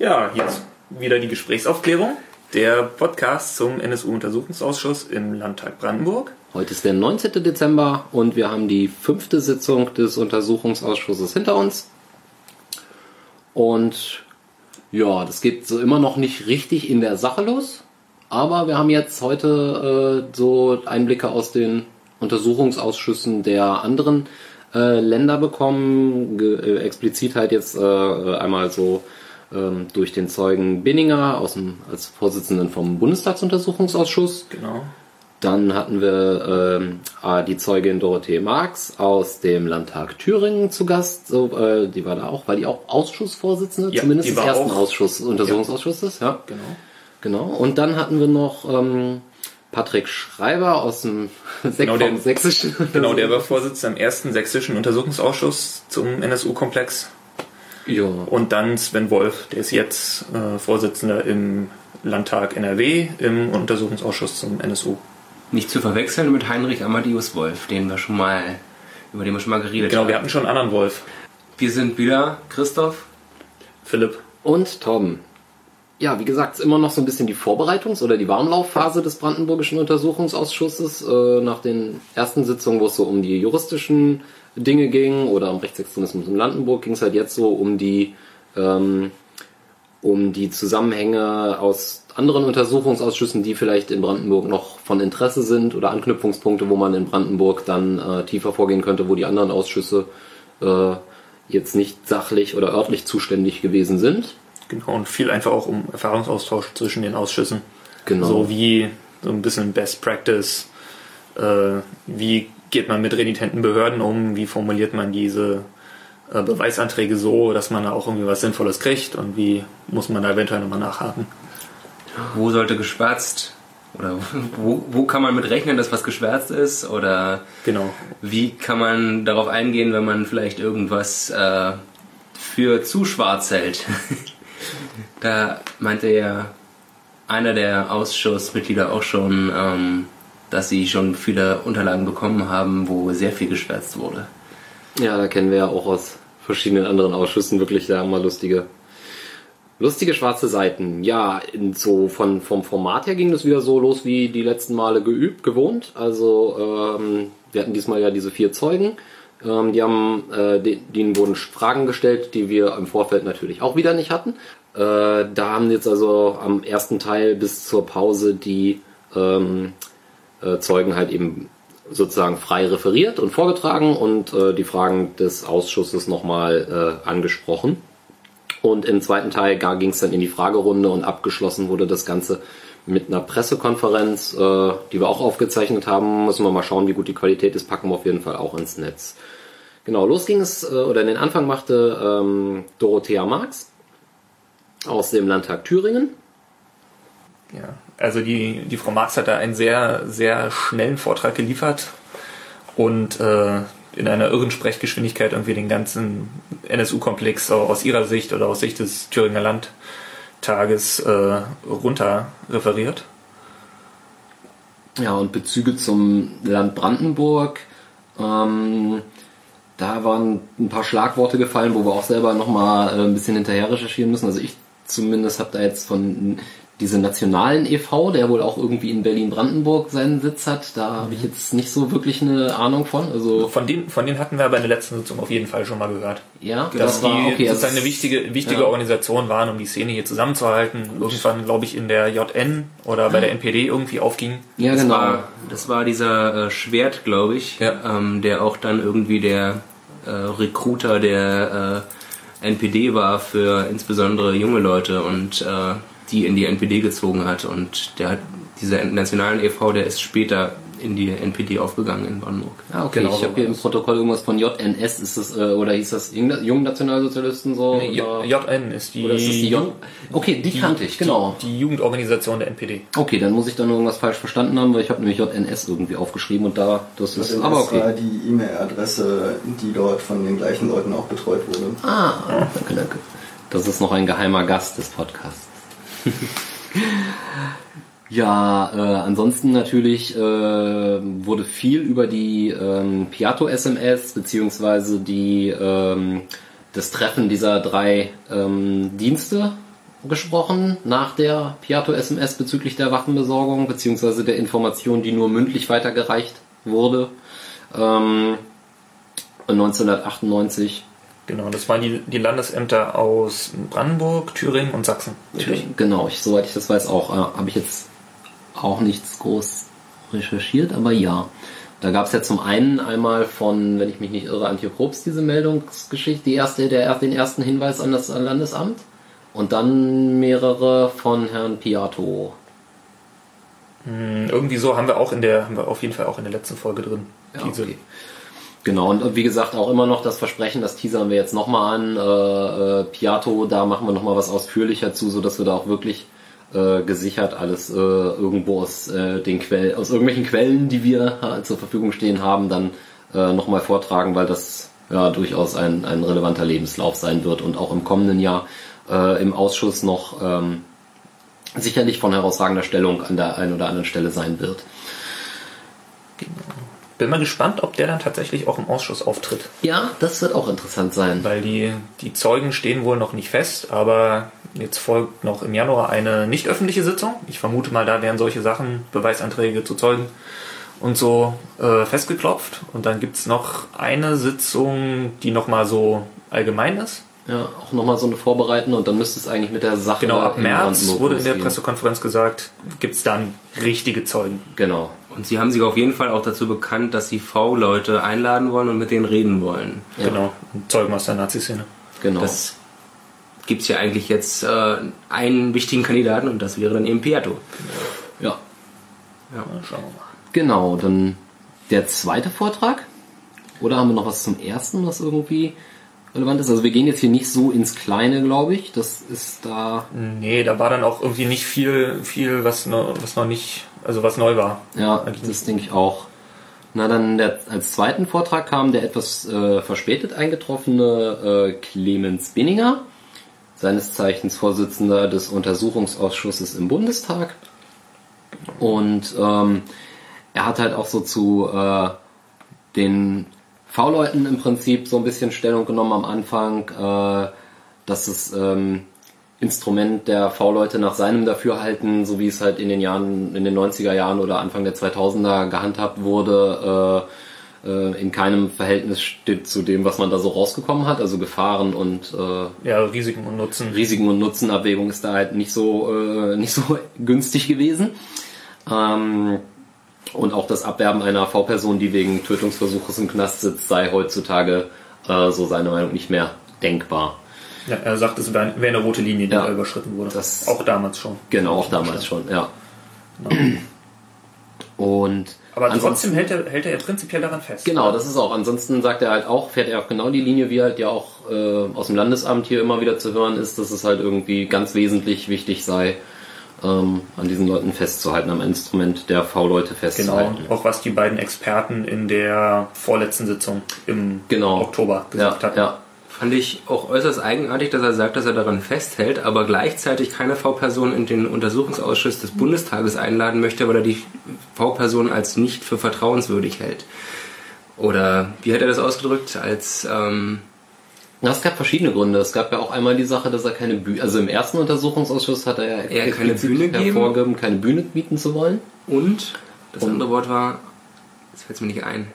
Ja, jetzt wieder die Gesprächsaufklärung. Der Podcast zum NSU-Untersuchungsausschuss im Landtag Brandenburg. Heute ist der 19. Dezember und wir haben die fünfte Sitzung des Untersuchungsausschusses hinter uns. Und ja, das geht so immer noch nicht richtig in der Sache los. Aber wir haben jetzt heute äh, so Einblicke aus den Untersuchungsausschüssen der anderen äh, Länder bekommen. Ge äh, explizit halt jetzt äh, einmal so ähm, durch den Zeugen Binninger aus dem, als Vorsitzenden vom Bundestagsuntersuchungsausschuss. Genau. Dann hatten wir ähm, die Zeugin Dorothee Marx aus dem Landtag Thüringen zu Gast. So, äh, die war da auch, war die auch Ausschussvorsitzende, Ja, zumindest des ersten auch- Ausschuss, Untersuchungsausschusses. Ja. Genau. Genau. Und dann hatten wir noch ähm, Patrick Schreiber aus dem Sek Genau, der- sächsischen. Genau, der war Vorsitzender im ersten sächsischen Untersuchungsausschuss zum NSU-Komplex. Ja. Und dann Sven Wolf, der ist jetzt äh, Vorsitzender im Landtag NRW im Untersuchungsausschuss zum NSU. Nicht zu verwechseln mit Heinrich Amadeus Wolf, den wir schon mal, über den wir schon mal geredet Genau, haben. wir hatten schon einen anderen Wolf. Wir sind wieder Christoph. Philipp. Und Torben. Ja, wie gesagt, ist immer noch so ein bisschen die Vorbereitungs- oder die Warmlaufphase des Brandenburgischen Untersuchungsausschusses. Äh, nach den ersten Sitzungen, wo es so um die juristischen Dinge ging oder um Rechtsextremismus in Brandenburg, ging es halt jetzt so um die ähm, um die Zusammenhänge aus anderen Untersuchungsausschüssen, die vielleicht in Brandenburg noch von Interesse sind oder Anknüpfungspunkte, wo man in Brandenburg dann äh, tiefer vorgehen könnte, wo die anderen Ausschüsse äh, jetzt nicht sachlich oder örtlich zuständig gewesen sind. Genau, und viel einfach auch um Erfahrungsaustausch zwischen den Ausschüssen. Genau. So wie so ein bisschen Best Practice. Äh, wie geht man mit renitenten Behörden um? Wie formuliert man diese äh, Beweisanträge so, dass man da auch irgendwie was Sinnvolles kriegt? Und wie muss man da eventuell nochmal nachhaken? Wo sollte geschwärzt? Oder wo, wo kann man mit rechnen, dass was geschwärzt ist? Oder Genau. wie kann man darauf eingehen, wenn man vielleicht irgendwas äh, für zu schwarz hält? da meinte ja einer der Ausschussmitglieder auch schon, ähm, dass sie schon viele Unterlagen bekommen haben, wo sehr viel geschwärzt wurde. Ja, da kennen wir ja auch aus verschiedenen anderen Ausschüssen wirklich da mal lustige, lustige schwarze Seiten. Ja, so von, vom Format her ging das wieder so los wie die letzten Male geübt, gewohnt. Also ähm, wir hatten diesmal ja diese vier Zeugen. Ähm, die haben, äh, de- denen wurden Fragen gestellt, die wir im Vorfeld natürlich auch wieder nicht hatten. Äh, da haben jetzt also am ersten Teil bis zur Pause die ähm, äh, Zeugen halt eben sozusagen frei referiert und vorgetragen und äh, die Fragen des Ausschusses nochmal äh, angesprochen. Und im zweiten Teil ging es dann in die Fragerunde und abgeschlossen wurde das Ganze mit einer Pressekonferenz, äh, die wir auch aufgezeichnet haben. Müssen wir mal schauen, wie gut die Qualität ist, packen wir auf jeden Fall auch ins Netz. Genau, los ging es, äh, oder den Anfang machte ähm, Dorothea Marx aus dem Landtag Thüringen. Ja, also die, die Frau Marx hat da einen sehr, sehr schnellen Vortrag geliefert und äh, in einer irren Sprechgeschwindigkeit irgendwie den ganzen NSU-Komplex aus ihrer Sicht oder aus Sicht des Thüringer Landtages äh, runter referiert. Ja, und Bezüge zum Land Brandenburg. Ähm, da waren ein paar Schlagworte gefallen, wo wir auch selber nochmal äh, ein bisschen hinterher recherchieren müssen. Also ich zumindest habe da jetzt von diese nationalen e.V., der wohl auch irgendwie in Berlin-Brandenburg seinen Sitz hat, da habe ich jetzt nicht so wirklich eine Ahnung von. Also Von denen, von denen hatten wir aber in der letzten Sitzung auf jeden Fall schon mal gehört. ja, Dass die okay, sozusagen eine wichtige, wichtige ja. Organisation waren, um die Szene hier zusammenzuhalten. Irgendwann, glaube ich, in der JN oder bei der NPD irgendwie aufging. Ja, Das genau. war, das war dieser äh, Schwert, glaube ich, Ja. ähm, der auch dann irgendwie der äh, Recruiter der äh, NPD war für insbesondere junge Leute und äh, die in die NPD gezogen hat. Und der hat dieser nationalen e.V., der ist später in die NPD aufgegangen in Brandenburg. Ah, okay. Genau ich habe hier war im Protokoll irgendwas von JNS, ist das, äh, oder hieß das Jung- Jungen Nationalsozialisten so? Nee, JN ist die, oder ist das die J? Okay, die, kannte ich, genau. die, die Jugendorganisation der NPD. Okay, dann muss ich dann irgendwas falsch verstanden haben, weil ich habe nämlich JNS irgendwie aufgeschrieben und da, das ist, Das aber war okay. die E-Mail-Adresse, die dort von den gleichen Leuten auch betreut wurde. Ah, danke, danke. Das ist noch ein geheimer Gast des Podcasts. ja, äh, ansonsten natürlich äh, wurde viel über die ähm, beziehungsweise die ähm, das Treffen dieser drei ähm, Dienste gesprochen nach der Piato-SMS bezüglich der Waffenbesorgung beziehungsweise der Information, die nur mündlich weitergereicht wurde. Ähm, 1998. Genau, das waren die, die Landesämter aus Brandenburg, Thüringen und Sachsen. Thüringen, genau, ich, soweit ich das weiß, auch äh, habe ich jetzt auch nichts groß recherchiert, aber ja. Da gab es ja zum einen einmal von, wenn ich mich nicht irre, Probst diese Meldungsgeschichte, die erste, der, den ersten Hinweis an das Landesamt und dann mehrere von Herrn Piato. Hm, irgendwie so haben wir auch in der, haben wir auf jeden Fall auch in der letzten Folge drin. Ja, okay. Genau, und wie gesagt, auch immer noch das Versprechen, das teasern wir jetzt nochmal an. Äh, äh, Piato, da machen wir nochmal was ausführlicher zu, sodass wir da auch wirklich äh, gesichert alles äh, irgendwo aus äh, den Quellen, aus irgendwelchen Quellen, die wir äh, zur Verfügung stehen haben, dann äh, nochmal vortragen, weil das ja durchaus ein, ein relevanter Lebenslauf sein wird und auch im kommenden Jahr äh, im Ausschuss noch ähm, sicherlich von herausragender Stellung an der einen oder anderen Stelle sein wird. Bin mal gespannt, ob der dann tatsächlich auch im Ausschuss auftritt. Ja, das wird auch interessant sein. Weil die, die Zeugen stehen wohl noch nicht fest, aber jetzt folgt noch im Januar eine nicht öffentliche Sitzung. Ich vermute mal, da werden solche Sachen, Beweisanträge zu Zeugen und so äh, festgeklopft. Und dann gibt's noch eine Sitzung, die nochmal so allgemein ist. Ja, auch nochmal so eine vorbereiten und dann müsste es eigentlich mit der Sache. Genau, ab März wurde in der Pressekonferenz gesagt, gibt's dann richtige Zeugen. Genau. Und sie haben sich auf jeden Fall auch dazu bekannt, dass sie V-Leute einladen wollen und mit denen reden wollen. Ja. Genau, Zeugen aus der Nazi-Szene. Genau. Das gibt es ja eigentlich jetzt äh, einen wichtigen Kandidaten und das wäre dann eben Piatto. Ja. Ja, schauen wir mal. Genau, dann der zweite Vortrag. Oder haben wir noch was zum ersten, was irgendwie relevant ist? Also wir gehen jetzt hier nicht so ins Kleine, glaube ich. Das ist da. Nee, da war dann auch irgendwie nicht viel, viel, was noch, was noch nicht, also was neu war. Ja, das denke ich auch. Na, dann der, als zweiten Vortrag kam der etwas äh, verspätet eingetroffene äh, Clemens Binninger seines Zeichens Vorsitzender des Untersuchungsausschusses im Bundestag. Und ähm, er hat halt auch so zu äh, den V-Leuten im Prinzip so ein bisschen Stellung genommen am Anfang, äh, dass das ähm, Instrument der V-Leute nach seinem Dafürhalten, so wie es halt in den Jahren, in den 90er Jahren oder Anfang der 2000er gehandhabt wurde, äh, äh, in keinem Verhältnis steht zu dem, was man da so rausgekommen hat. Also Gefahren und äh, ja, Risiken und Nutzen. Risiken und Nutzenabwägung ist da halt nicht so äh, nicht so günstig gewesen. Ähm, und auch das Abwerben einer V-Person, die wegen Tötungsversuches im Knast sitzt, sei heutzutage äh, so seiner Meinung nicht mehr denkbar. Ja, er sagt, es wäre eine rote Linie, die ja, da überschritten wurde. Das auch damals schon. Genau, auch damals schon, ja. Genau. Und aber trotzdem hält er, hält er ja prinzipiell daran fest. Genau, das ist auch. Ansonsten sagt er halt auch, fährt er auch genau die Linie, wie halt ja auch äh, aus dem Landesamt hier immer wieder zu hören ist, dass es halt irgendwie ganz wesentlich wichtig sei, ähm, an diesen Leuten festzuhalten, am Instrument der V-Leute festzuhalten. Genau, auch was die beiden Experten in der vorletzten Sitzung im genau. Oktober gesagt ja, hatten. Ja. Fand ich auch äußerst eigenartig, dass er sagt, dass er daran festhält, aber gleichzeitig keine V-Person in den Untersuchungsausschuss des Bundestages einladen möchte, weil er die V-Person als nicht für vertrauenswürdig hält. Oder wie hat er das ausgedrückt? Als ähm ja, es gab verschiedene Gründe. Es gab ja auch einmal die Sache, dass er keine Bühne, also im ersten Untersuchungsausschuss hat er ja er keine Bühne hervorgegeben, keine Bühne bieten zu wollen. Und das Und andere Wort war, jetzt fällt es mir nicht ein.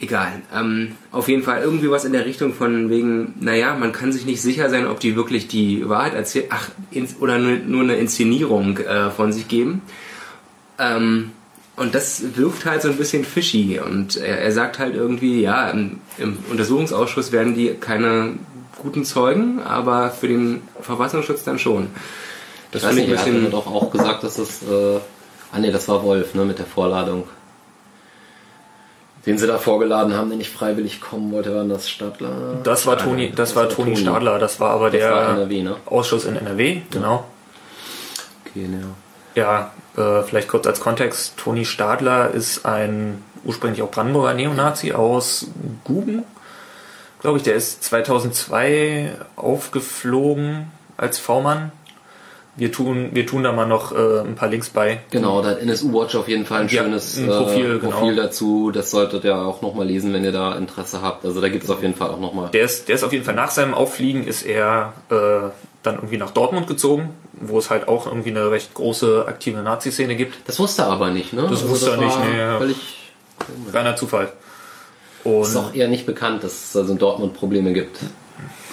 Egal. Ähm, auf jeden Fall irgendwie was in der Richtung von wegen, naja, man kann sich nicht sicher sein, ob die wirklich die Wahrheit erzählen, ach, oder nur, nur eine Inszenierung äh, von sich geben. Ähm, und das wirkt halt so ein bisschen fishy. Und er, er sagt halt irgendwie, ja, im, im, Untersuchungsausschuss werden die keine guten Zeugen, aber für den Verfassungsschutz dann schon. Das finde ich ein bisschen. Er hat doch auch gesagt, dass das. Äh, ah ne, das war Wolf, ne, mit der Vorladung den sie da vorgeladen haben, der nicht freiwillig kommen wollte, waren das Stadler? Das war Toni, das, das war Toni Stadler, das war aber das der war NRW, ne? Ausschuss in NRW, genau. Okay, ja. Ja, äh, vielleicht kurz als Kontext, Toni Stadler ist ein ursprünglich auch Brandenburger Neonazi aus Guben, glaube ich, der ist 2002 aufgeflogen als V-Mann Wir tun, wir tun da mal noch äh, ein paar Links bei. Genau, da hat NSU Watch auf jeden Fall ein Ja, schönes ein Profil, äh, genau. Profil dazu. Das solltet ihr auch nochmal lesen, wenn ihr da Interesse habt. Also da gibt es auf jeden Fall auch nochmal. Der ist, der ist auf jeden Fall nach seinem Auffliegen ist er äh, dann irgendwie nach Dortmund gezogen, wo es halt auch irgendwie eine recht große aktive Nazi-Szene gibt. Das wusste er aber nicht, ne? Das wusste er nicht, ja. Völlig, Reiner Zufall. Und ist auch eher nicht bekannt, dass es also in Dortmund Probleme gibt.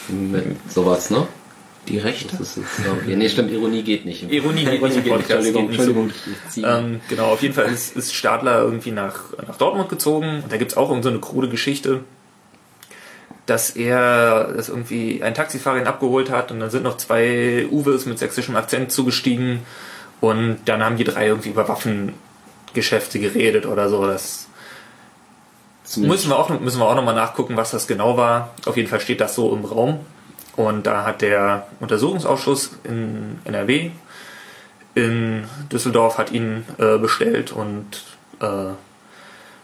Mit sowas, ne? Die Rechte? Das ist, ja, okay. Nee, stimmt, Ironie geht nicht. Ironie geht nicht im Podcast, Entschuldigung, geht nicht so Entschuldigung. Ähm, genau, auf jeden Fall ist, ist Stadler irgendwie nach, nach Dortmund gezogen. Und da gibt's auch irgend so eine krude Geschichte, dass er dass irgendwie ein Taxifahrer ihn abgeholt hat und dann sind noch zwei Uwes mit sächsischem Akzent zugestiegen und dann haben die drei irgendwie über Waffengeschäfte geredet oder so. Das Zumindest müssen wir auch, müssen wir auch nochmal nachgucken, was das genau war. Auf jeden Fall steht das so im Raum. Und da hat der Untersuchungsausschuss in NRW in Düsseldorf hat ihn äh, bestellt und äh,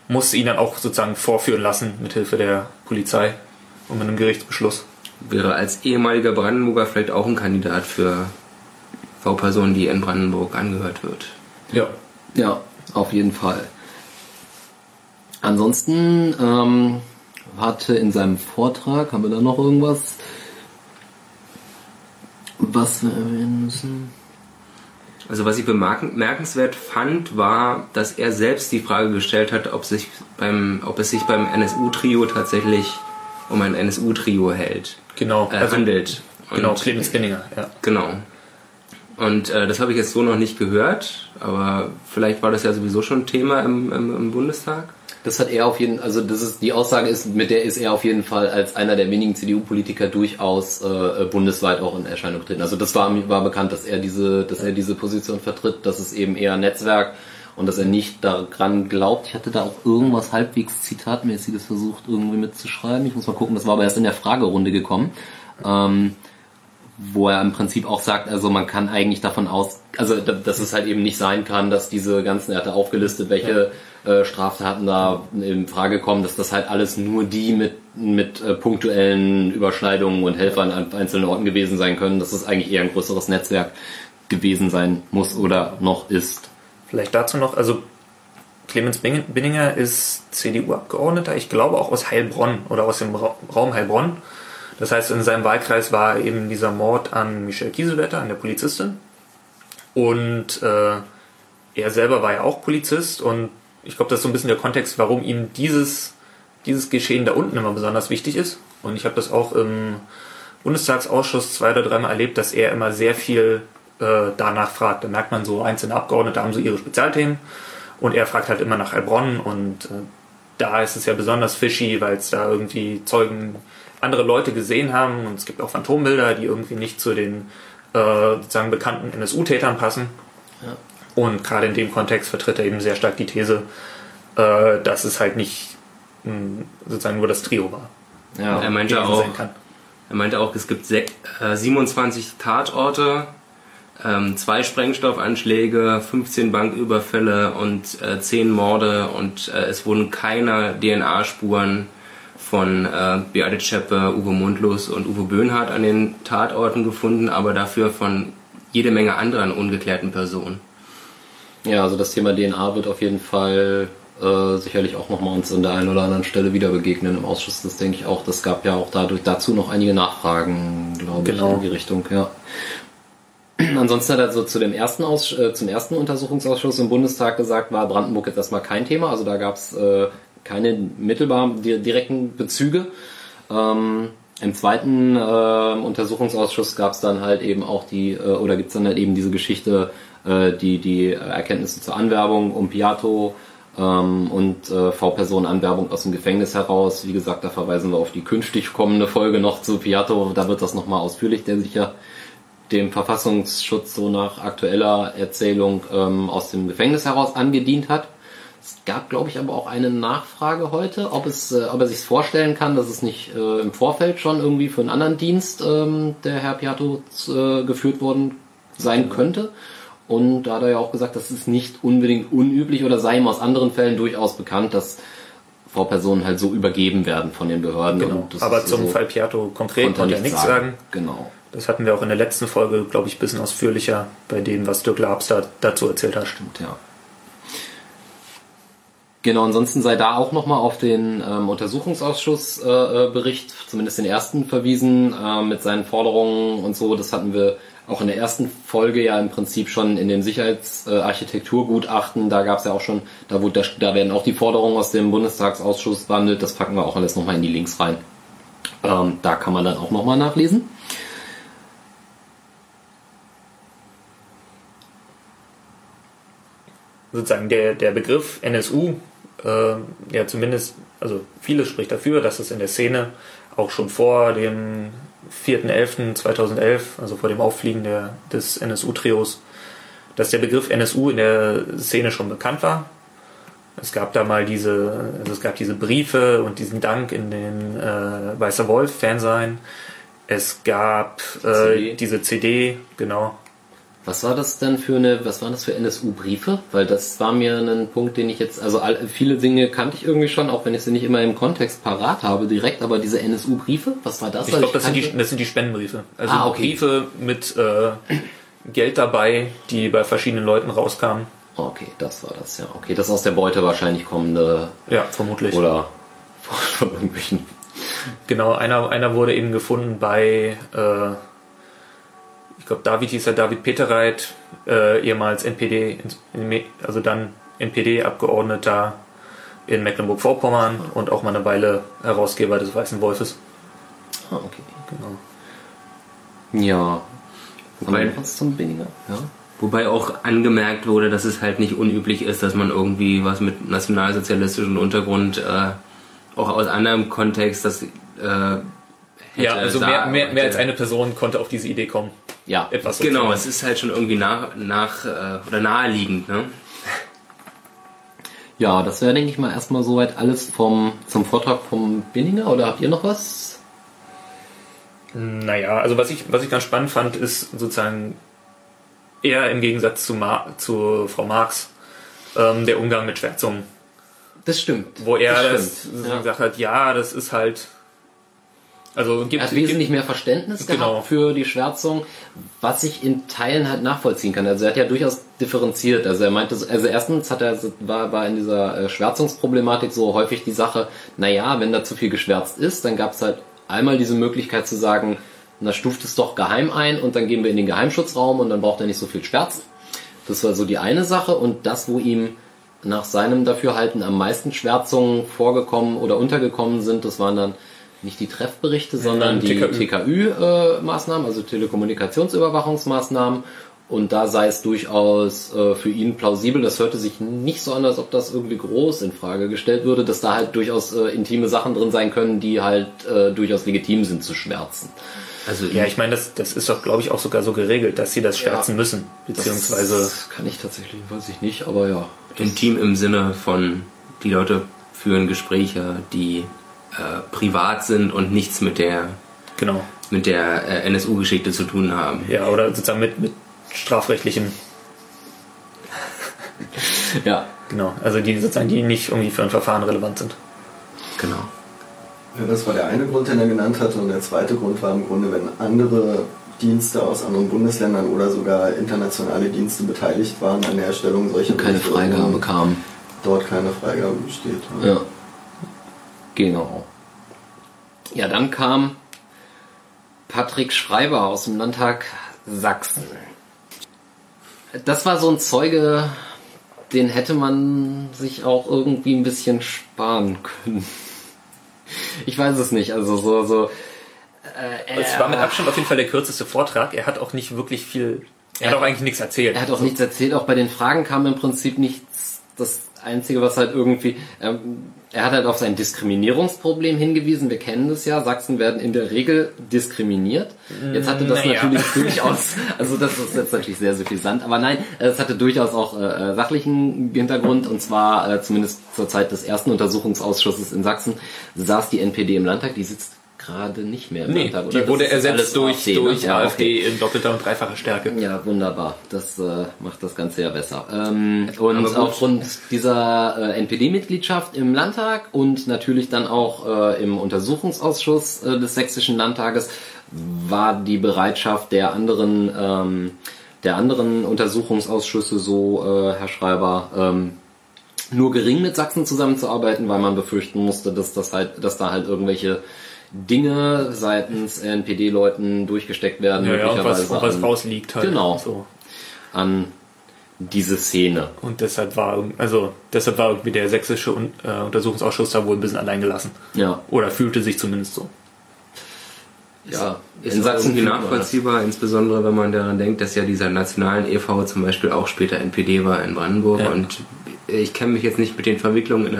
musste ihn dann auch sozusagen vorführen lassen mit Hilfe der Polizei und mit einem Gerichtsbeschluss. Wäre als ehemaliger Brandenburger vielleicht auch ein Kandidat für V-Personen, die in Brandenburg angehört wird. Ja. Ja, auf jeden Fall. Ansonsten ähm, hatte in seinem Vortrag, haben wir da noch irgendwas, was wir erwähnen müssen? Also was ich bemerken- bemerkenswert fand, war, dass er selbst die Frage gestellt hat, ob, sich beim, ob es sich beim NSU-Trio tatsächlich um ein NSU-Trio hält, Genau. äh, Also, handelt. genau, Und- Clemens Benninger, ja. Genau. Und äh, das habe ich jetzt so noch nicht gehört, aber vielleicht war das ja sowieso schon Thema im, im, im Bundestag. Das hat er auf jeden also das ist die Aussage ist, mit der ist er auf jeden Fall als einer der wenigen CDU-Politiker durchaus äh, bundesweit auch in Erscheinung getreten. Also das war war bekannt, dass er diese, dass er diese Position vertritt, dass es eben eher Netzwerk und dass er nicht daran glaubt. Ich hatte da auch irgendwas halbwegs Zitatmäßiges versucht irgendwie mitzuschreiben. Ich muss mal gucken, das war aber erst in der Fragerunde gekommen. Ähm, wo er im Prinzip auch sagt, also man kann eigentlich davon aus, also da- dass es halt eben nicht sein kann, dass diese ganzen, er hatte aufgelistet, welche äh, Straftaten da in Frage kommen, dass das halt alles nur die mit, mit äh, punktuellen Überschneidungen und Helfern an einzelnen Orten gewesen sein können, dass es eigentlich eher ein größeres Netzwerk gewesen sein muss oder noch ist. Vielleicht dazu noch, also Clemens Binninger ist CDU-Abgeordneter, ich glaube auch aus Heilbronn oder aus dem Ra Raum Heilbronn. Das heißt, in seinem Wahlkreis war eben dieser Mord an Michelle Kiesewetter, an der Polizistin. Und äh, er selber war ja auch Polizist und ich glaube, das ist so ein bisschen der Kontext, warum ihm dieses, dieses Geschehen da unten immer besonders wichtig ist. Und ich habe das auch im Bundestagsausschuss zwei oder dreimal erlebt, dass er immer sehr viel äh, danach fragt. Da merkt man so, einzelne Abgeordnete haben so ihre Spezialthemen und er fragt halt immer nach Heilbronn und äh, da ist es ja besonders fishy, weil es da irgendwie Zeugen andere Leute gesehen haben und es gibt auch Phantombilder, die irgendwie nicht zu den äh, sozusagen bekannten NSU-Tätern passen. Ja. Und gerade in dem Kontext vertritt er eben sehr stark die These, äh, dass es halt nicht mh, sozusagen nur das Trio war. Ja, er meinte auch, er meinte auch, es gibt se- äh, 27 Tatorte, ähm, zwei Sprengstoffanschläge, 15 Banküberfälle und äh, 10 Morde und äh, es wurden keine DNA-Spuren von äh, Beate Zschäpe, Uwe Mundlos und Uwe Böhnhardt an den Tatorten gefunden, aber dafür von jede Menge anderen ungeklärten Personen. Ja, also das Thema DNA wird auf jeden Fall äh, sicherlich auch nochmal uns an der einen oder anderen Stelle wieder begegnen im Ausschuss. Das denke ich auch. Das gab ja auch dadurch dazu noch einige Nachfragen, glaube Genau. ich, in die Richtung, ja. Ansonsten hat er so zu dem ersten Aus, äh, zum ersten Untersuchungsausschuss im Bundestag gesagt, war Brandenburg jetzt erstmal kein Thema. Also da gab es äh, keine mittelbaren di direkten Bezüge. Ähm, Im zweiten äh, Untersuchungsausschuss gab es dann halt eben auch die, äh, oder gibt es dann halt eben diese Geschichte, äh, die, die Erkenntnisse zur Anwerbung um Piatto ähm, und äh, V-Personen-Anwerbung aus dem Gefängnis heraus. Wie gesagt, da verweisen wir auf die künftig kommende Folge noch zu Piatto. Da wird das nochmal ausführlich, der sich ja dem Verfassungsschutz so nach aktueller Erzählung ähm, aus dem Gefängnis heraus angedient hat. Es gab, glaube ich, aber auch eine Nachfrage heute, ob es, äh, ob er sich vorstellen kann, dass es nicht äh, im Vorfeld schon irgendwie für einen anderen Dienst ähm, der Herr Piatto äh, geführt worden sein könnte. Und da hat er ja auch gesagt, das ist nicht unbedingt unüblich oder sei ihm aus anderen Fällen durchaus bekannt, dass V-Personen halt so übergeben werden von den Behörden. Genau. Und das Aber zum so- Fall Piatto konkret konnte er nichts nichts sagen. Genau. Das hatten wir auch in der letzten Folge, glaube ich, ein bisschen ausführlicher bei dem, was Dirk Labs da, dazu erzählt hat. Stimmt, ja. Genau, ansonsten sei da auch nochmal auf den ähm, Untersuchungsausschussbericht, äh, äh, zumindest den ersten, verwiesen, äh, mit seinen Forderungen und so. Das hatten wir auch in der ersten Folge ja im Prinzip schon in dem Sicherheitsarchitekturgutachten. Äh, da gab es ja auch schon, da, wurde, da werden auch die Forderungen aus dem Bundestagsausschuss behandelt. Das packen wir auch alles nochmal in die Links rein. Ähm, da kann man dann auch nochmal nachlesen. Sozusagen der, der Begriff NSU, äh, ja zumindest, also vieles spricht dafür, dass es in der Szene auch schon vor dem 4.11.2011, also vor dem Auffliegen der, des NSU-Trios, dass der Begriff NSU in der Szene schon bekannt war. Es gab da mal diese, also es gab diese Briefe und diesen Dank in den äh, Weißer Wolf Fansein. Es gab äh, CD. diese CD, genau. Was war das denn für eine, was waren das für NSU-Briefe? Weil das war mir ein Punkt, den ich jetzt, also all, viele Dinge kannte ich irgendwie schon, auch wenn ich sie nicht immer im Kontext parat habe direkt, aber diese NSU-Briefe, was war das? Ich glaube, das, sind die- das sind die Spendenbriefe. Also Ah, okay. Briefe mit äh, Geld dabei, die bei verschiedenen Leuten rauskamen. Okay, das war das, ja. Okay, das aus der Beute wahrscheinlich kommende Ja, vermutlich. oder von irgendwelchen. Genau, einer, einer wurde eben gefunden bei, äh, glaube, David hieß er, David Peterreit, äh, ehemals NPD, also dann NPD-Abgeordneter in Mecklenburg-Vorpommern und auch mal eine Weile Herausgeber des Weißen Wolfes. Ah, okay. Genau. Ja. Wobei- zum Binninger? Ja. Wobei auch angemerkt wurde, dass es halt nicht unüblich ist, dass man irgendwie was mit nationalsozialistischem Untergrund äh, auch aus anderem Kontext das äh, hätte Ja, also mehr, mehr, mehr als eine Person konnte auf diese Idee kommen. Ja. Etwas Genau, es ist halt schon irgendwie nach, nach äh, oder naheliegend, ne? Ja, das wäre, denke ich mal, erstmal soweit alles vom, zum Vortrag vom Binninger. Oder habt ihr noch was? Naja, also was ich, was ich ganz spannend fand, ist sozusagen eher im Gegensatz zu, Mar zu Frau Marx ähm, der Umgang mit Schwärzungen. Das stimmt. Wo er das, das stimmt. sozusagen Ja. gesagt hat, ja, das ist halt. Also gibt Er hat wesentlich mehr Verständnis Genau. gehabt für die Schwärzung, was ich in Teilen halt nachvollziehen kann. Also er hat ja durchaus differenziert. Also er meinte, so- also erstens hat er, war, war in dieser äh, Schwärzungsproblematik so häufig die Sache, naja, wenn da zu viel geschwärzt ist, dann gab es halt einmal diese Möglichkeit zu sagen, na stuft es doch geheim ein und dann gehen wir in den Geheimschutzraum und dann braucht er nicht so viel Schwärzen. Das war so die eine Sache und das, wo ihm nach seinem Dafürhalten am meisten Schwärzungen vorgekommen oder untergekommen sind, das waren dann nicht die Treffberichte, sondern die TKÜ. TKÜ-Maßnahmen, also Telekommunikationsüberwachungsmaßnahmen. Und da sei es durchaus äh, für ihn plausibel. Das hörte sich nicht so an, als ob das irgendwie groß in Frage gestellt würde, dass da halt durchaus äh, intime Sachen drin sein können, die halt äh, durchaus legitim sind zu schwärzen. Also Ja, ich meine, das, das ist doch, glaube ich, auch sogar so geregelt, dass sie das schwärzen müssen. Beziehungsweise. Das kann ich tatsächlich, weiß ich nicht, aber ja. intim im Sinne von die Leute führen Gespräche, die äh, privat sind und nichts mit der Genau. mit der äh, NSU-Geschichte zu tun haben. Ja, oder sozusagen mit, mit strafrechtlichem. Ja, Genau. Also die sozusagen, die nicht irgendwie für ein Verfahren relevant sind. Genau. Ja, das war der eine Grund, den er genannt hatte. Und der zweite Grund war im Grunde, wenn andere Dienste aus anderen Bundesländern oder sogar internationale Dienste beteiligt waren an der Erstellung solcher keine Freigabe kam. Dort keine Freigabe besteht. Ja. Genau. Ja, dann kam Patrick Schreiber aus dem Landtag Sachsen. Das war so ein Zeuge, den hätte man sich auch irgendwie ein bisschen sparen können. Ich weiß es nicht, also so, so. Äh, Es war mit Abstand auf jeden Fall der kürzeste Vortrag. Er hat auch nicht wirklich viel. Er hat auch eigentlich nichts erzählt. Er hat auch nichts erzählt, auch bei den Fragen kam im Prinzip nichts. Das Einzige, was halt irgendwie. Ähm, er hat halt auf sein Diskriminierungsproblem hingewiesen. Wir kennen das ja. Sachsen werden in der Regel diskriminiert. Jetzt hatte das Naja. natürlich durchaus. Also, das ist jetzt natürlich sehr suffisant. Aber nein, es hatte durchaus auch äh, sachlichen Hintergrund. Und zwar, äh, zumindest zur Zeit des ersten Untersuchungsausschusses in Sachsen, saß die NPD im Landtag. Die sitzt gerade nicht mehr im Nee, Landtag. oder? die wurde ersetzt durch, AfD, ne? durch Ja, AfD okay. in doppelter und dreifacher Stärke. Ja, wunderbar. Das äh, macht das Ganze ja besser. Ähm, und aufgrund dieser äh, NPD-Mitgliedschaft im Landtag und natürlich dann auch äh, im Untersuchungsausschuss äh, des Sächsischen Landtages war die Bereitschaft der anderen, ähm, der anderen Untersuchungsausschüsse so, äh, Herr Schreiber, ähm, nur gering mit Sachsen zusammenzuarbeiten, weil man befürchten musste, dass das halt, dass da halt irgendwelche Dinge seitens NPD-Leuten durchgesteckt werden, Ja, ja, und was, was rausliegt halt. Genau. So. an diese Szene. Und deshalb war, also, deshalb war irgendwie der sächsische äh, Untersuchungsausschuss da wohl ein bisschen allein gelassen. Ja, Oder fühlte sich zumindest so. ja. Ist in Sachsen irgendwie nachvollziehbar, insbesondere wenn man daran denkt, dass ja dieser nationalen EV zum Beispiel auch später NPD war in Brandenburg Ja. und ich kenne mich jetzt nicht mit den Verwicklungen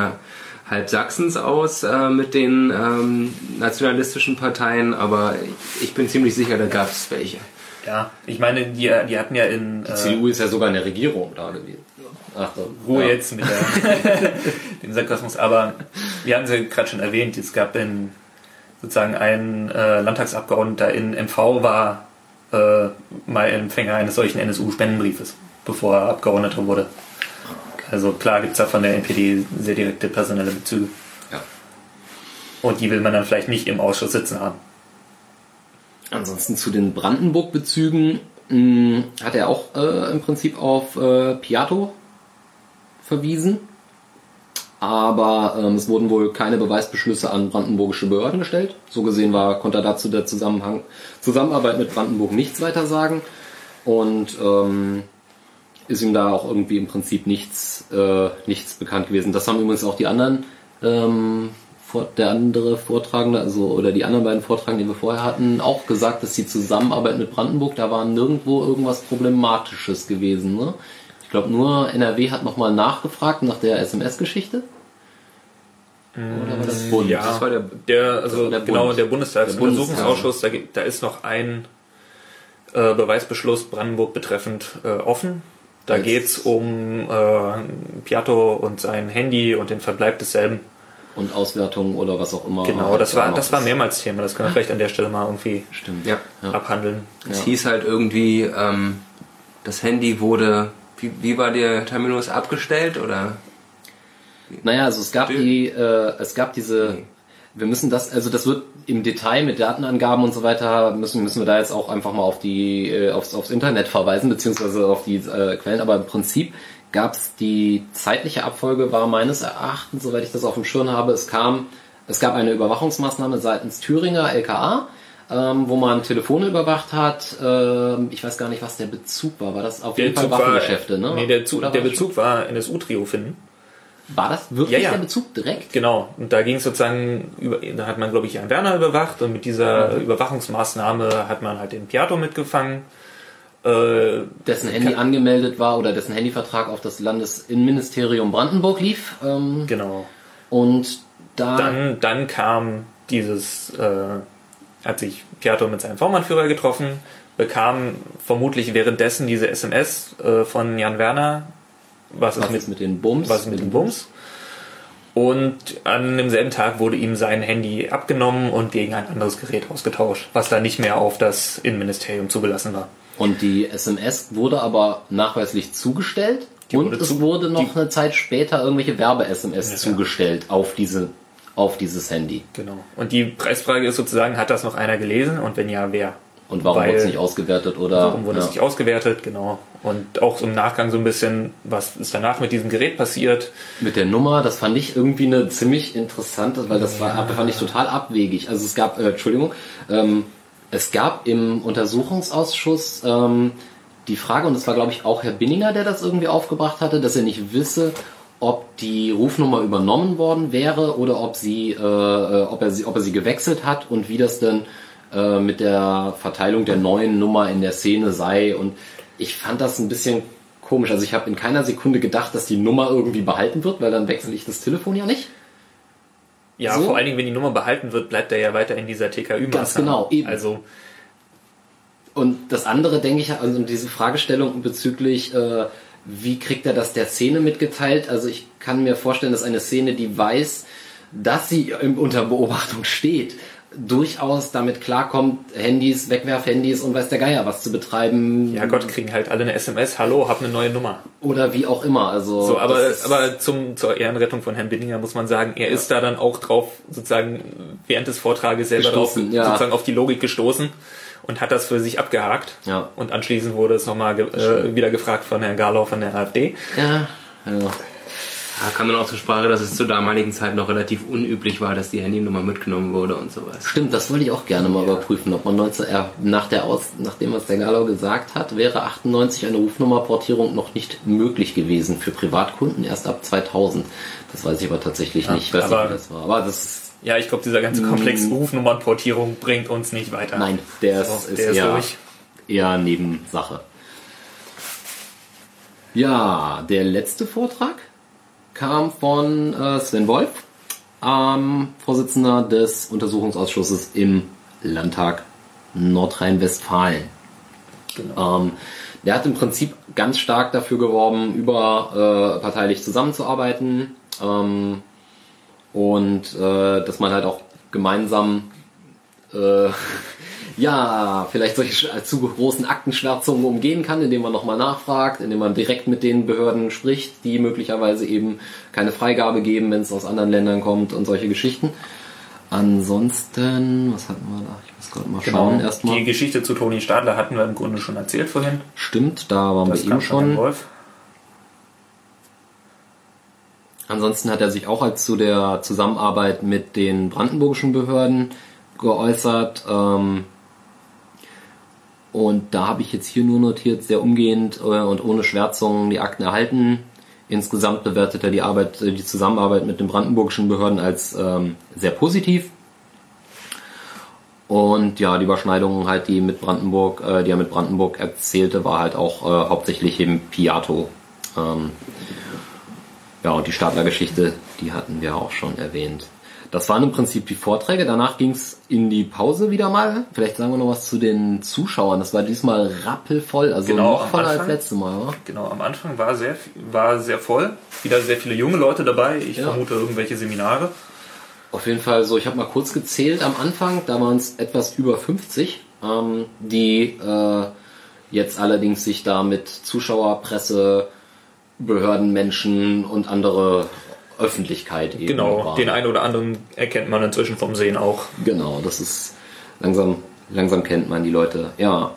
innerhalb Sachsens aus, äh, mit den ähm, nationalistischen Parteien, aber ich bin ziemlich sicher, da gab es welche. Ja, ich meine, die, die hatten ja in Die äh, CDU ist ja sogar in der Regierung da. Ach, Ruhe ja. jetzt mit der, dem Sarkasmus, aber wir hatten es ja gerade schon erwähnt, es gab in sozusagen ein äh, Landtagsabgeordneter in MV war äh, mal Empfänger eines solchen NSU-Spendenbriefes, bevor er Abgeordneter wurde. Also klar gibt es da von der NPD sehr direkte personelle Bezüge. Ja. Und die will man dann vielleicht nicht im Ausschuss sitzen haben. Ansonsten zu den Brandenburg-Bezügen mh, hat er auch äh, im Prinzip auf äh, Piatto verwiesen. Aber ähm, es wurden wohl keine Beweisbeschlüsse an brandenburgische Behörden gestellt. So gesehen war, konnte er dazu der Zusammenhang, Zusammenarbeit mit Brandenburg nichts weiter sagen. Und ähm, ist ihm da auch irgendwie im Prinzip nichts, äh, nichts bekannt gewesen. Das haben übrigens auch die anderen, ähm, der andere Vortragende, also oder die anderen beiden Vortragenden, die wir vorher hatten, auch gesagt, dass die Zusammenarbeit mit Brandenburg, da war nirgendwo irgendwas Problematisches gewesen. Ne? Ich glaube, nur NRW hat nochmal nachgefragt nach der SMS-Geschichte. Oder war das Bund? Ja, Das war der- der, also der genau, Bund. der Bundestagsuntersuchungsausschuss, Der da, da ist noch ein äh, Beweisbeschluss Brandenburg betreffend äh, offen. Da geht's um äh, Piatto und sein Handy und den Verbleib desselben. Und Auswertungen oder was auch immer. Genau, das war, das war mehrmals Thema. Das können wir vielleicht an der Stelle mal irgendwie Stimmt. Ja. Ja. abhandeln. Es Ja. hieß halt irgendwie, ähm, das Handy wurde, wie, wie war der Terminus abgestellt oder? Naja, also es gab Stimmt. die, äh, es gab diese, Nee. Wir müssen das, also das wird im Detail mit Datenangaben und so weiter, müssen, müssen wir da jetzt auch einfach mal auf die, äh, aufs, aufs Internet verweisen, beziehungsweise auf die äh, Quellen, aber im Prinzip gab es die zeitliche Abfolge war meines Erachtens, soweit ich das auf dem Schirm habe, es kam, es gab eine Überwachungsmaßnahme seitens Thüringer LKA, ähm, wo man Telefone überwacht hat. Ähm, ich weiß gar nicht, was der Bezug war. War das auf jeden Fall Waffengeschäfte, ne? Nee, der, Zug, der war- Bezug war NSU-Trio finden. War das wirklich Ja, ja. der Bezug direkt? Genau. Und da ging es sozusagen, über, da hat man, glaube ich, Jan Werner überwacht und mit dieser Mhm. Überwachungsmaßnahme hat man halt den Piatto mitgefangen. Äh, dessen Handy angemeldet war oder dessen Handyvertrag auf das Landesinnenministerium Brandenburg lief. Ähm, genau. und da Dann, dann kam dieses, äh, hat sich Piatto mit seinem V-Mann-Führer getroffen, bekam vermutlich währenddessen diese SMS äh, von Jan Werner, was, was ist mit, mit den Bums? was ist mit dem Bums. Und an demselben Tag wurde ihm sein Handy abgenommen und gegen ein anderes Gerät ausgetauscht, was dann nicht mehr auf das Innenministerium zugelassen war. Und die SMS wurde aber nachweislich zugestellt. Die und wurde es zu- wurde noch eine Zeit später irgendwelche Werbe-SMS Ja. zugestellt auf diese auf dieses Handy. Genau. Und die Preisfrage ist sozusagen, hat das noch einer gelesen? Und wenn ja, wer? Und warum wurde es nicht ausgewertet oder Warum wurde ja. es nicht ausgewertet? Genau. Und auch im Nachgang so ein bisschen, was ist danach mit diesem Gerät passiert? mit der Nummer? Das fand ich irgendwie eine ziemlich interessante, weil das war fand ich total abwegig. Also es gab, äh, Entschuldigung, ähm, es gab im Untersuchungsausschuss ähm, die Frage, und das war glaube ich auch Herr Binninger, der das irgendwie aufgebracht hatte, dass er nicht wisse, ob die Rufnummer übernommen worden wäre oder ob sie, äh, äh, ob er sie, ob er sie gewechselt hat und wie das denn äh, mit der Verteilung der neuen Nummer in der Szene sei. Und ich fand das ein bisschen komisch. Also ich habe in keiner Sekunde gedacht, dass die Nummer irgendwie behalten wird, weil dann wechsle ich das Telefon ja nicht. Ja, So? vor allen Dingen, wenn die Nummer behalten wird, bleibt er ja weiter in dieser TKÜ-Maßnahme. Ganz genau, eben. Also, Und das andere denke ich, also diese Fragestellung bezüglich, äh, wie kriegt er das der Szene mitgeteilt? Also ich kann mir vorstellen, dass eine Szene, die weiß, dass sie unter Beobachtung steht, durchaus damit klarkommt, Handys, Wegwerfhandys und weiß der Geier was zu betreiben. Ja Gott, kriegen halt alle eine SMS, hallo, hab eine neue Nummer. Oder wie auch immer. Also So, aber, aber zum, zur Ehrenrettung von Herrn Binninger muss man sagen, er ist da dann auch drauf, sozusagen während des Vortrages selber drauf, ja. sozusagen auf die Logik gestoßen und hat das für sich abgehakt. Ja. Und anschließend wurde es nochmal ge äh, wieder gefragt von Herrn Garlau von der AfD. ja, ja. Da kam dann auch zur Sprache, dass es zur damaligen Zeit noch relativ unüblich war, dass die Handynummer mitgenommen wurde und sowas. Stimmt, das wollte ich auch gerne mal überprüfen, ob man 19, äh, nach der Aus, nachdem was der Galau gesagt hat, wäre 98 eine Rufnummerportierung noch nicht möglich gewesen für Privatkunden, erst ab 2000. Das weiß ich aber tatsächlich nicht. Ich weiß nicht, wie das war. Aber das ist, Ja, ich glaube, dieser ganze Komplex Rufnummernportierung bringt uns nicht weiter. nein, der So, ist, der ist eher, eher Nebensache. Ja, der letzte Vortrag kam von äh, Sven Wolf, ähm, Vorsitzender des Untersuchungsausschusses im Landtag Nordrhein-Westfalen. Ähm, der hat im Prinzip ganz stark dafür geworben, überparteilich zusammenzuarbeiten ähm, und äh, dass man halt auch gemeinsam äh, ja, vielleicht solche sch- zu großen Aktenschwärzungen umgehen kann, indem man nochmal nachfragt, indem man direkt mit den Behörden spricht, die möglicherweise eben keine Freigabe geben, wenn es aus anderen Ländern kommt und solche Geschichten. Ansonsten, was hatten wir da? Ich muss gerade mal schauen Genau. erstmal. Die Geschichte zu Toni Stadler hatten wir im Grunde schon erzählt vorhin. Stimmt, da waren Das wir eben schon. Wolf. Ansonsten hat er sich auch als zu der Zusammenarbeit mit den brandenburgischen Behörden geäußert. Ähm, und da habe ich jetzt hier nur notiert, sehr umgehend äh, und ohne Schwärzungen die Akten erhalten. Insgesamt bewertet er die Arbeit, äh, die Zusammenarbeit mit den brandenburgischen Behörden als ähm, sehr positiv. Und ja, die Überschneidungen halt, die mit Brandenburg, äh, die er mit Brandenburg erzählte, war halt auch äh, hauptsächlich eben Piato. Ähm, ja, und die Stadler-Geschichte, die hatten wir auch schon erwähnt. Das waren im Prinzip die Vorträge. Danach ging's in die Pause wieder mal. Vielleicht sagen wir noch was zu den Zuschauern. Das war diesmal rappelvoll, also Genau, noch voller als letztes Mal. Oder? Genau, am Anfang war sehr, war sehr voll. Wieder sehr viele junge Leute dabei. Ich Ja. vermute irgendwelche Seminare. Auf jeden Fall so, ich habe mal kurz gezählt am Anfang, da waren es etwas über 50, ähm, die äh, jetzt allerdings sich da mit Zuschauer, Presse, Behördenmenschen und andere Öffentlichkeit eben Genau, waren. den einen oder anderen erkennt man inzwischen vom Sehen auch. Genau, das ist langsam, langsam kennt man die Leute. Ja.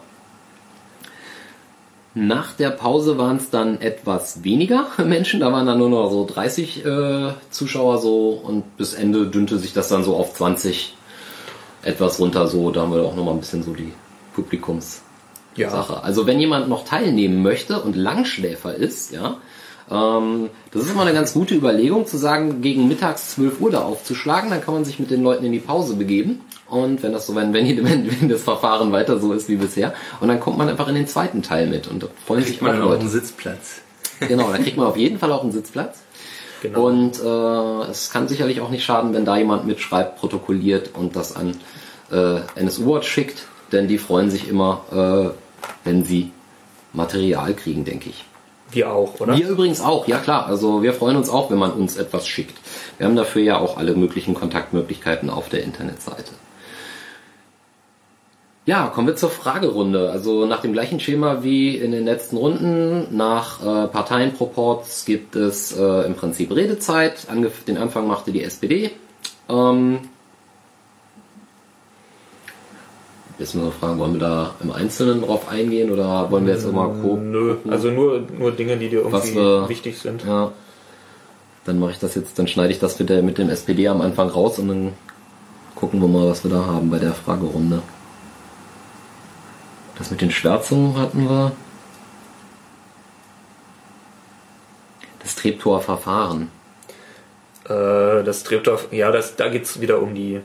Nach der Pause waren es dann etwas weniger Menschen, da waren dann nur noch so 30 äh, Zuschauer so und bis Ende dünnte sich das dann so auf 20 etwas runter so. Da haben wir auch noch mal ein bisschen so die Publikumssache. Ja. Also wenn jemand noch teilnehmen möchte und Langschläfer ist, ja, ähm, das ist immer eine ganz gute Überlegung, zu sagen, gegen mittags 12 Uhr da aufzuschlagen, dann kann man sich mit den Leuten in die Pause begeben. Und wenn das so, wenn, wenn, wenn, wenn das Verfahren weiter so ist wie bisher, und dann kommt man einfach in den zweiten Teil mit und da freuen sich man auch Leute. einen Sitzplatz. Genau, da kriegt man auf jeden Fall auch einen Sitzplatz. Genau. Und äh, es kann sicherlich auch nicht schaden, wenn da jemand mitschreibt, protokolliert und das an äh, NSU Watch schickt, denn die freuen sich immer, äh, wenn sie Material kriegen, denke ich. Wir auch, oder? Wir übrigens auch, ja klar. Also wir freuen uns auch, wenn man uns etwas schickt. Wir haben dafür ja auch alle möglichen Kontaktmöglichkeiten auf der Internetseite. Ja, kommen wir zur Fragerunde. Also nach dem gleichen Schema wie in den letzten Runden, nach äh, Parteienproports gibt es äh, im Prinzip Redezeit. Angef den Anfang machte die SPD. Ähm, jetzt müssen wir fragen, wollen wir da im Einzelnen drauf eingehen oder wollen wir jetzt immer grob Nö, also nur, nur Dinge, die dir irgendwie wir- wichtig sind. ja. Dann mache ich das jetzt, dann schneide ich das mit, der, mit dem SPD am Anfang raus und dann gucken wir mal, was wir da haben bei der Fragerunde. Das mit den Schwärzungen hatten wir. Das Treptower Verfahren. Äh, das Treptower, ja, das, da geht's wieder um die,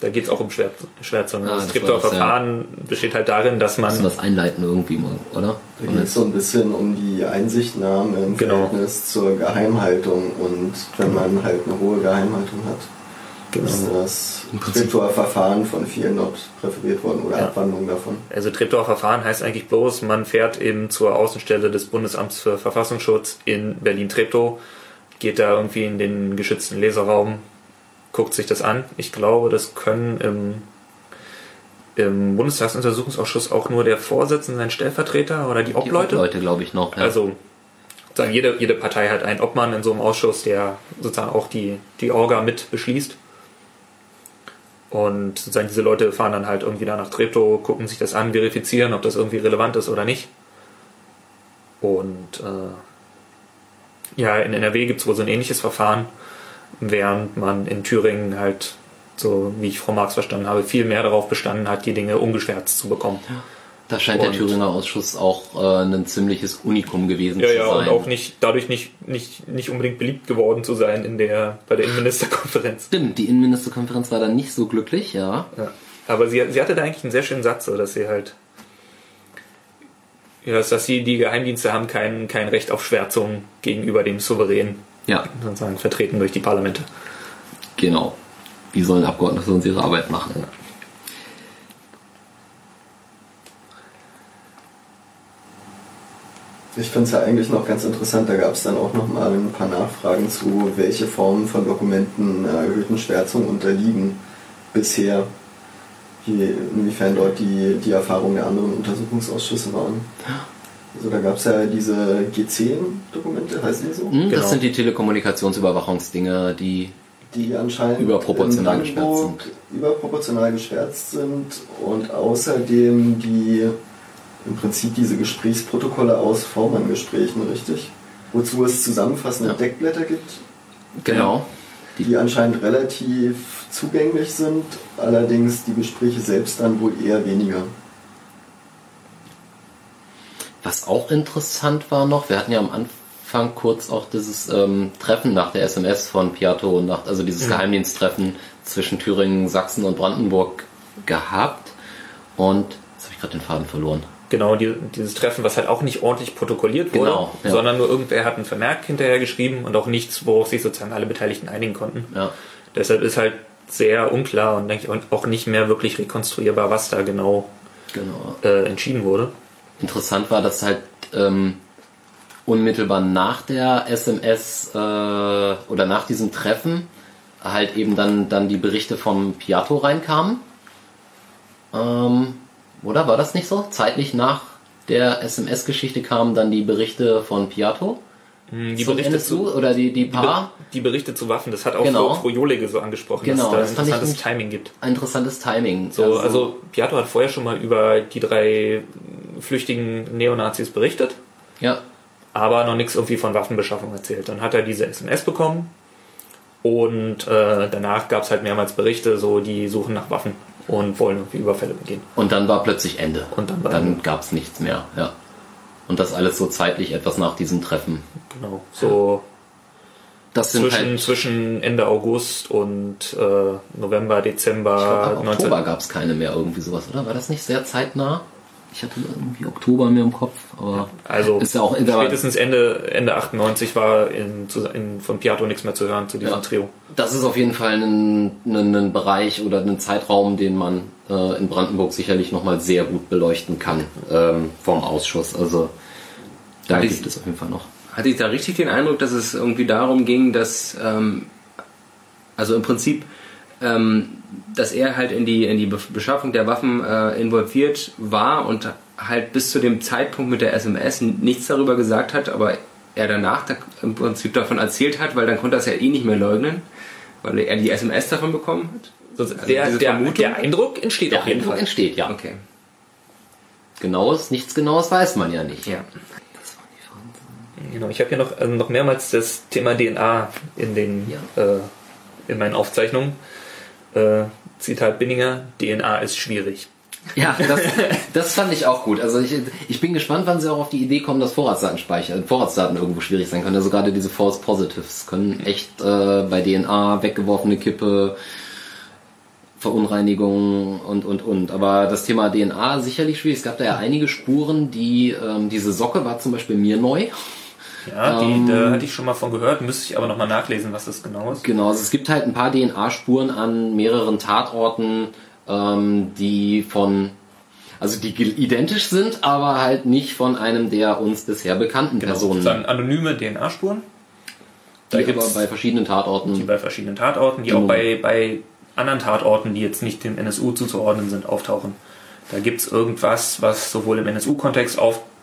da geht's auch um Schwär, Schwärzungen. Ah, das das das, ja. Verfahren besteht halt darin, dass Müssen wir man, das einleiten irgendwie mal, oder? Da geht es so ein bisschen um die Einsichtnahme im Genau. Verhältnis zur Geheimhaltung und wenn man halt eine hohe Geheimhaltung hat, Genau. ist das Im Prinzip- Skriptor-Verfahren von vielen dort präferiert worden oder Ja. Abwandlung davon. also Treptower Verfahren heißt eigentlich bloß, man fährt eben zur Außenstelle des Bundesamts für Verfassungsschutz in Berlin-Treptow, geht da irgendwie in den geschützten Leseraum, guckt sich das an. Ich glaube, das können im, im Bundestagsuntersuchungsausschuss auch nur der Vorsitzende, sein Stellvertreter oder die Die Obleute. Leute, glaube ich, noch. Ja. Also sozusagen jede, jede Partei hat einen Obmann in so einem Ausschuss, der sozusagen auch die, die Orga mit beschließt. Und sozusagen diese Leute fahren dann halt irgendwie da nach Treptow, gucken sich das an, verifizieren, ob das irgendwie relevant ist oder nicht. Und äh, ja, in NRW gibt es wohl so ein ähnliches Verfahren, während man in Thüringen halt, so wie ich Frau Marx verstanden habe, viel mehr darauf bestanden hat, die Dinge ungeschwärzt zu bekommen. da scheint der und- Thüringer Ausschuss auch äh, ein ziemliches Unikum gewesen Ja, zu ja, und sein. auch nicht, dadurch nicht, nicht, nicht unbedingt beliebt geworden zu sein in der, bei der Innenministerkonferenz. Stimmt, die Innenministerkonferenz war dann nicht so glücklich, ja. Ja. Aber sie, sie hatte da eigentlich einen sehr schönen Satz, so, dass sie halt, ja, dass, dass sie, die Geheimdienste haben kein, kein Recht auf Schwärzung gegenüber dem Souverän, Ja, sozusagen vertreten durch die Parlamente. genau. Wie sollen Abgeordnete sonst ihre Arbeit machen? Ich finde es ja eigentlich noch ganz interessant, da gab es dann auch noch mal ein paar Nachfragen zu, welche Formen von Dokumenten einer erhöhten Schwärzung unterliegen bisher, wie, inwiefern dort die, die Erfahrungen der anderen Untersuchungsausschüsse waren. Also da gab es ja diese G10-Dokumente, heißen die so? Hm, Genau. Das sind die Telekommunikationsüberwachungsdinge, die die anscheinend Überproportional in Brandenburg überproportional geschwärzt sind und außerdem die im Prinzip diese Gesprächsprotokolle aus V-Mann-Gesprächen, richtig? Wozu es zusammenfassende Ja. Deckblätter gibt, genau. die anscheinend relativ zugänglich sind, allerdings die Gespräche selbst dann wohl eher weniger. Was auch interessant war noch, wir hatten ja am Anfang kurz auch dieses ähm, Treffen nach der SMS von Piatto, nach, also dieses Geheimdiensttreffen zwischen Thüringen, Sachsen und Brandenburg gehabt. Und jetzt habe ich gerade den Faden verloren. Genau, die, dieses Treffen, was halt auch nicht ordentlich protokolliert wurde, Genau, ja. sondern nur irgendwer hat einen Vermerk hinterher geschrieben und auch nichts, worauf sich sozusagen alle Beteiligten einigen konnten. Ja. Deshalb ist halt sehr unklar und denke ich auch nicht mehr wirklich rekonstruierbar, was da genau Genau. äh, entschieden wurde. Interessant war, dass halt ähm, unmittelbar nach der SMS äh, oder nach diesem Treffen halt eben dann, dann die Berichte vom Piatto reinkamen. Ähm, oder war das nicht so? Zeitlich nach der SMS-Geschichte kamen dann die Berichte von Piatto Hm, Die zum Berichte NSU zu, oder die, die Paar. die Berichte zu Waffen, das hat auch Genau. Jolige so angesprochen, Genau, dass das es da ich interessantes Timing gibt. Interessantes Timing. So, also Piatto hat vorher schon mal über die drei flüchtigen Neonazis berichtet, ja, aber noch nichts irgendwie von Waffenbeschaffung erzählt. Dann hat er diese SMS bekommen und äh, danach gab es halt mehrmals Berichte, so die suchen nach Waffen und wollen irgendwie Überfälle begehen. und dann war plötzlich Ende. Und dann dann gab es nichts mehr. Ja. Und das alles so zeitlich etwas nach diesem Treffen. Genau. So Das sind zwischen, halt zwischen Ende August und äh, November, Dezember Ab 19. Oktober gab es keine mehr irgendwie sowas, oder? War das nicht sehr zeitnah? Ich hatte irgendwie Oktober mehr im Kopf, aber Also ist ja auch spätestens Ende, Ende 98 war in, in, von Piatto nichts mehr zu hören zu diesem Ja. Trio. das ist auf jeden Fall ein, ein, ein Bereich oder ein Zeitraum, den man äh, in Brandenburg sicherlich nochmal sehr gut beleuchten kann ähm, vom Ausschuss. Also da Hat die- gibt es auf jeden Fall noch. Hatte ich da richtig den Eindruck, dass es irgendwie darum ging, dass, ähm, also im Prinzip, ähm, dass er halt in die, in die Be- Beschaffung der Waffen äh, involviert war und halt bis zu dem Zeitpunkt mit der SMS nichts darüber gesagt hat, aber er danach da im Prinzip davon erzählt hat, weil dann konnte er es ja eh nicht mehr leugnen, weil er die SMS davon bekommen hat. Also der, der, der Eindruck entsteht Der auf jeden Eindruck Fall. entsteht, ja. Okay. Genaues, nichts Genaues weiß man ja nicht. Ja. Genau, ich habe hier noch, also noch mehrmals das Thema DNA in den äh, in meinen Aufzeichnungen. Äh, Zitat Binninger, DNA ist schwierig. Ja, das, das fand ich auch gut. Also ich, ich bin gespannt, wann sie auch auf die Idee kommen, dass Vorratsdaten speichern, Vorratsdaten irgendwo schwierig sein können. Also gerade diese False Positives können echt äh, bei DNA weggeworfene Kippe, Verunreinigungen und und und. Aber das Thema DNA sicherlich schwierig. Es gab da ja einige Spuren, die ähm, diese Socke war zum Beispiel mir neu. Ja, die, Ähm. da hatte ich schon mal von gehört, müsste ich aber nochmal nachlesen, was das genau ist. Genau, also es gibt halt ein paar DNA-Spuren an mehreren Tatorten, ähm, die von, also die identisch sind, aber halt nicht von einem der uns bisher bekannten Personen. Sozusagen anonyme DNA-Spuren. Da die aber bei verschiedenen die Tatorten. bei verschiedenen Tatorten, die Genau. auch bei, bei anderen Tatorten, die jetzt nicht dem NSU zuzuordnen sind, auftauchen. Da gibt's irgendwas, was sowohl im NSU-Kontext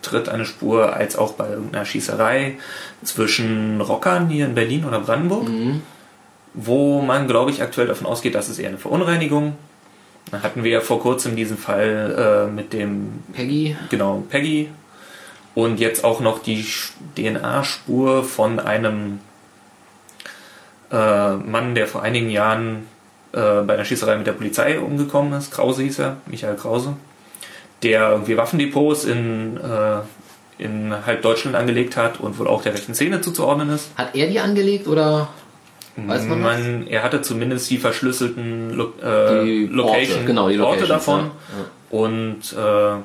auftritt, eine Spur, als auch bei irgendeiner Schießerei zwischen Rockern hier in Berlin oder Brandenburg, wo man, glaube ich, aktuell davon ausgeht, dass es eher eine Verunreinigung. Da hatten wir ja vor kurzem diesen Fall äh, mit dem Peggy. genau, Peggy. Und jetzt auch noch die DNA-Spur von einem äh, Mann, der vor einigen Jahren äh, bei einer Schießerei mit der Polizei umgekommen ist. Krause hieß er, Michael Krause. Der irgendwie Waffendepots in, äh, in halb Deutschland angelegt hat und wohl auch der rechten Szene zuzuordnen ist. Hat er die angelegt oder weiß man? Man, er hatte zumindest die verschlüsselten Lo äh, Die Location, Orte, genau, die Orte davon. ja. Und äh,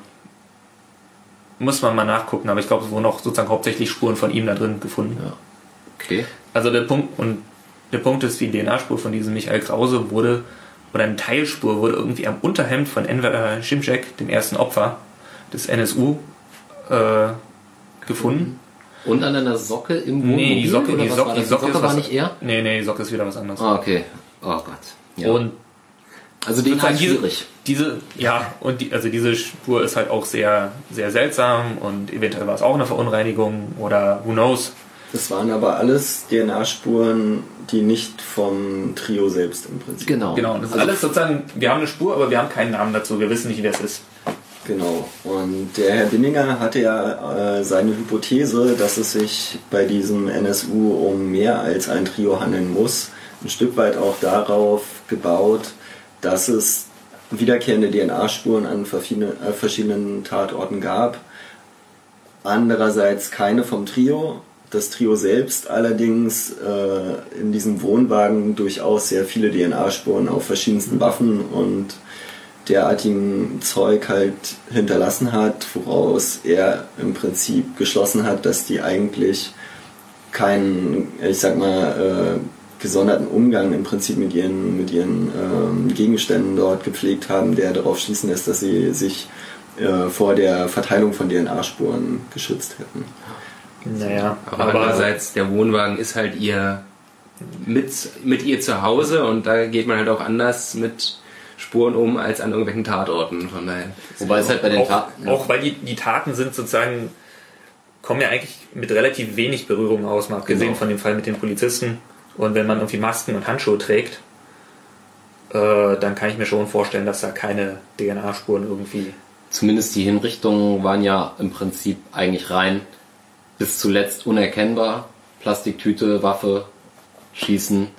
muss man mal nachgucken, aber ich glaube, es wurden auch sozusagen hauptsächlich Spuren von ihm da drin gefunden. Ja. Okay. Also der Punkt und der Punkt ist, die DNA-Spur von diesem Michael Krause wurde oder eine Teilspur wurde irgendwie am Unterhemd von Enver Şimşek, dem ersten Opfer des NSU, äh, gefunden. Und an einer Socke im Wohnmobil? Nee, die Socke, die was Socke, war die? Socke, ist war was, nicht er? Nee, nee, die Socke ist wieder was anderes. Ah, okay. Oh Gott. Ja. Und also den halt diese, schwierig. diese, ja, und die, also diese Spur ist halt auch sehr, sehr seltsam und eventuell war es auch eine Verunreinigung oder who knows. Das waren aber alles DNA-Spuren, die nicht vom Trio selbst im Prinzip. Genau. Genau, das ist Also- alles sozusagen, wir haben eine Spur, aber wir haben keinen Namen dazu, wir wissen nicht, wer es ist. Genau. Und der Herr Binninger hatte ja äh, seine Hypothese, dass es sich bei diesem NSU um mehr als ein Trio handeln muss, ein Stück weit auch darauf gebaut, dass es wiederkehrende DNA-Spuren an verschiedene, äh, verschiedenen Tatorten gab. Andererseits keine vom Trio. Das Trio selbst allerdings äh, in diesem Wohnwagen durchaus sehr viele DNA-Spuren auf verschiedensten Waffen und derartigem Zeug halt hinterlassen hat, woraus er im Prinzip geschlossen hat, dass die eigentlich keinen, ich sag mal, äh, gesonderten Umgang im Prinzip mit ihren, mit ihren ähm, Gegenständen dort gepflegt haben, der darauf schließen lässt, dass sie sich äh, vor der Verteilung von DNA-Spuren geschützt hätten. Naja, Aber, andererseits, der Wohnwagen ist halt ihr mit, mit ihr zu Hause und da geht man halt auch anders mit Spuren um als an irgendwelchen Tatorten. Von daher. Wobei es halt bei den auch, Taten. auch weil die, die Taten sind sozusagen, kommen ja eigentlich mit relativ wenig Berührung aus, mal abgesehen Genau. von dem Fall mit den Polizisten. Und wenn man irgendwie Masken und Handschuhe trägt, äh, dann kann ich mir schon vorstellen, dass da keine DNA-Spuren irgendwie. Zumindest die Hinrichtungen waren ja im Prinzip eigentlich rein bis zuletzt unerkennbar. Plastiktüte, Waffe, Schießen,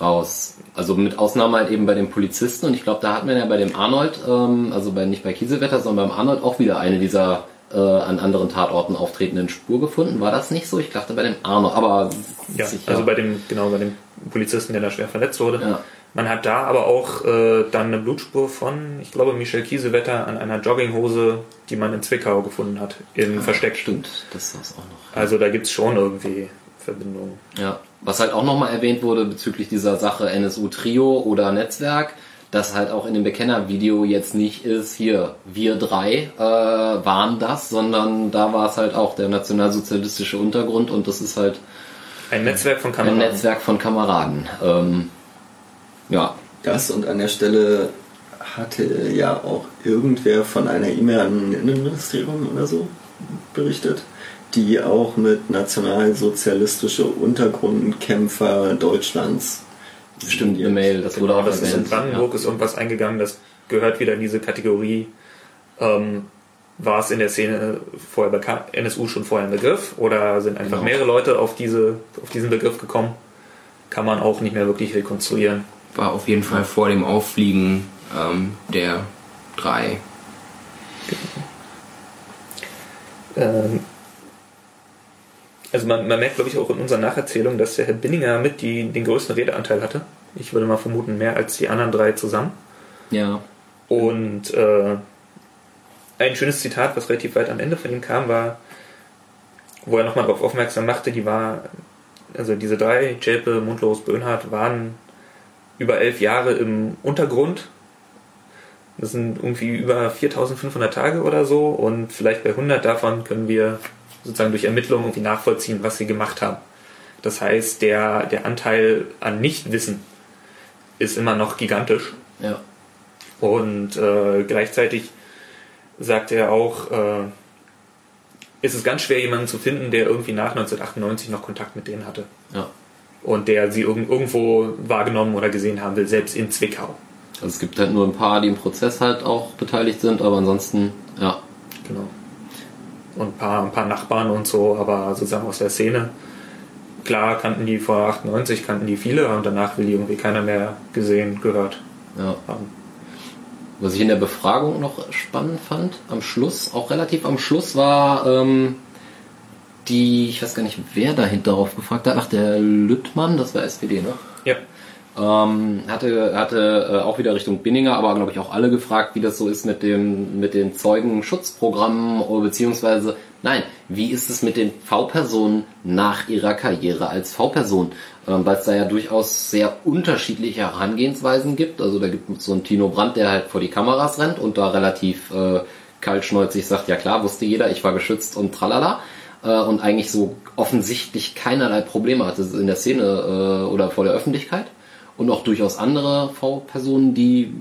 raus. Also mit Ausnahme halt eben bei den Polizisten und ich glaube, da hat man ja bei dem Arnold, ähm, also bei, nicht bei Kiesewetter, sondern beim Arnold auch wieder eine dieser äh, an anderen Tatorten auftretenden Spur gefunden. War das nicht so? Ich dachte bei dem Arnold, aber Ja, sicher. also bei dem, genau, bei dem Polizisten, der da schwer verletzt wurde. Ja. Man hat da aber auch äh, dann eine Blutspur von, ich glaube, Michel Kiesewetter an einer Jogginghose, die man in Zwickau gefunden hat, im Versteck. Stimmt, das ist das auch noch. Also da gibt's schon irgendwie Verbindungen. Ja, was halt auch nochmal erwähnt wurde bezüglich dieser Sache NSU Trio oder Netzwerk, dass halt auch in dem Bekennervideo jetzt nicht ist, hier, wir drei äh, waren das, sondern da war es halt auch der nationalsozialistische Untergrund und das ist halt Ein Netzwerk von ein Kameraden. Netzwerk von Kameraden. Ähm, ja, Das und an der Stelle hatte ja auch irgendwer von einer E-Mail an ein Innenministerium oder so berichtet, die auch mit nationalsozialistische Untergrundkämpfer Deutschlands bestimmt eine Mail, das wurde Genau, auch das ist in. Brandenburg ist irgendwas eingegangen, das gehört wieder in diese Kategorie. Ähm, war es in der Szene vorher bekannt, NSU schon vorher ein Begriff oder sind einfach Genau. mehrere Leute auf, diese, auf diesen Begriff gekommen? Kann man auch nicht mehr wirklich rekonstruieren. War auf jeden Fall vor dem Auffliegen ähm, der drei. Ähm, also man, man merkt, glaube ich, auch in unserer Nacherzählung, dass der Herr Binninger mit die, den größten Redeanteil hatte. Ich würde mal vermuten, mehr als die anderen drei zusammen. Ja, Und äh, ein schönes Zitat, was relativ weit am Ende von ihm kam, war, wo er nochmal darauf aufmerksam machte, die war, also diese drei, Jelpe, Mundlos, Böhnhardt, waren über elf Jahre im Untergrund. Das sind irgendwie über 4500 Tage oder so und vielleicht bei 100 davon können wir sozusagen durch Ermittlungen irgendwie nachvollziehen, was sie gemacht haben. Das heißt, der, der Anteil an Nichtwissen ist immer noch gigantisch. Ja. Und äh, gleichzeitig sagt er auch, äh, ist es ganz schwer, jemanden zu finden, der irgendwie nach 1998 noch Kontakt mit denen hatte. Ja. Und der sie irg irgendwo wahrgenommen oder gesehen haben will, selbst in Zwickau. Also es gibt halt nur ein paar, die im Prozess halt auch beteiligt sind, aber ansonsten, ja. Genau. Und ein paar, ein paar Nachbarn und so, aber sozusagen aus der Szene. Klar kannten die vor 98, kannten die viele und danach will die irgendwie keiner mehr gesehen, gehört ja. haben. Was ich in der Befragung noch spannend fand, am Schluss, auch relativ am Schluss, war ähm, die, ich weiß gar nicht, wer dahinter darauf gefragt hat, ach, der Lüttmann, das war SPD, ne? Ja. Ähm, hatte hatte äh, auch wieder Richtung Binninger, aber glaube ich auch alle gefragt, wie das so ist mit dem mit den Zeugenschutzprogrammen oder beziehungsweise nein, wie ist es mit den V-Personen nach ihrer Karriere als V-Person? Ähm, Weil es da ja durchaus sehr unterschiedliche Herangehensweisen gibt. Also da gibt es so einen Tino Brandt, der halt vor die Kameras rennt und da relativ äh, kaltschnäuzig sagt, ja klar, wusste jeder, ich war geschützt und tralala. Äh, und eigentlich so offensichtlich keinerlei Probleme hatte in der Szene äh, oder vor der Öffentlichkeit und auch durchaus andere V-Personen, die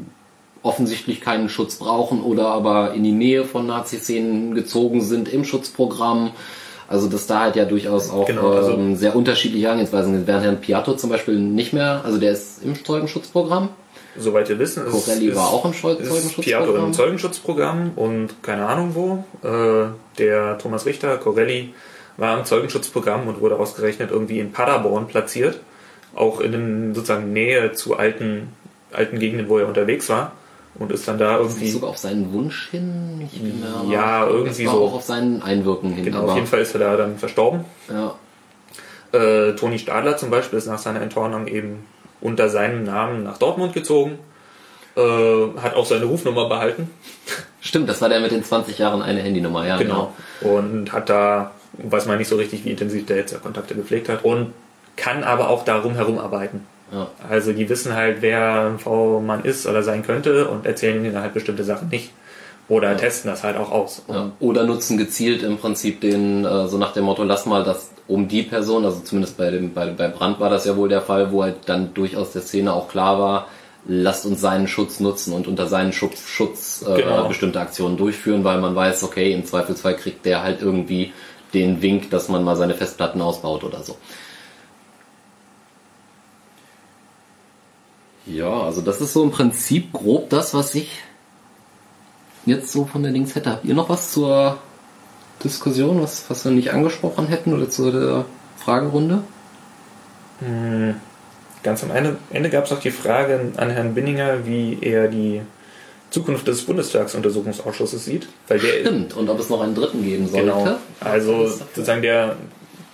offensichtlich keinen Schutz brauchen oder aber in die Nähe von Nazi-Szenen gezogen sind im Schutzprogramm. Also dass da halt ja durchaus auch Genau, also- ähm, sehr unterschiedliche Herangehensweisen sind. Während Herrn Piatto zum Beispiel nicht mehr, also der ist im Zeugenschutzprogramm. Soweit wir wissen, ist, Corelli ist, war auch im Zeugenschutzprogramm. Piatto im Zeugenschutzprogramm und keine Ahnung wo. Äh, der Thomas Richter, Corelli, war im Zeugenschutzprogramm und wurde ausgerechnet irgendwie in Paderborn platziert. Auch in den, sozusagen Nähe zu alten, alten Gegenden, wo er unterwegs war. Und ist dann da Ist irgendwie. sogar auf seinen Wunsch hin? Ich bin aber- Ja, irgendwie so. auch auf seinen Einwirken hin. Genau, auf jeden Fall ist er da dann verstorben. Ja, Äh, Toni Stadler zum Beispiel ist nach seiner Enttarnung eben unter seinem Namen nach Dortmund gezogen. Äh, hat auch seine Rufnummer behalten. stimmt, das war der mit den 20 Jahren eine Handynummer, ja. Genau. Und hat da, weiß man nicht so richtig, wie intensiv der jetzt Kontakte gepflegt hat. Und kann aber auch darum herum arbeiten. Ja. Also die wissen halt, wer ein V-Mann ist oder sein könnte und erzählen ihnen halt bestimmte Sachen nicht. Oder testen das halt auch aus. Ja. Oder nutzen gezielt im Prinzip den, äh, so nach dem Motto, lass mal das um die Person, also zumindest bei dem, bei, bei Brand war das ja wohl der Fall, wo halt dann durchaus der Szene auch klar war, lasst uns seinen Schutz nutzen und unter seinen Schutz, Schutz äh, Genau. bestimmte Aktionen durchführen, weil man weiß, okay, im Zweifelsfall kriegt der halt irgendwie den Wink, dass man mal seine Festplatten ausbaut oder so. Ja, also das ist so im Prinzip grob das, was ich jetzt so von der Dings hätte. Habt ihr noch was zur Diskussion, was, was wir nicht angesprochen hätten oder zu der Fragerunde? Ganz am Ende, Ende gab es noch die Frage an Herrn Binninger, wie er die Zukunft des Bundestagsuntersuchungsausschusses sieht. Weil der, Stimmt, und ob es noch einen dritten geben sollte. Genau. Also sozusagen der,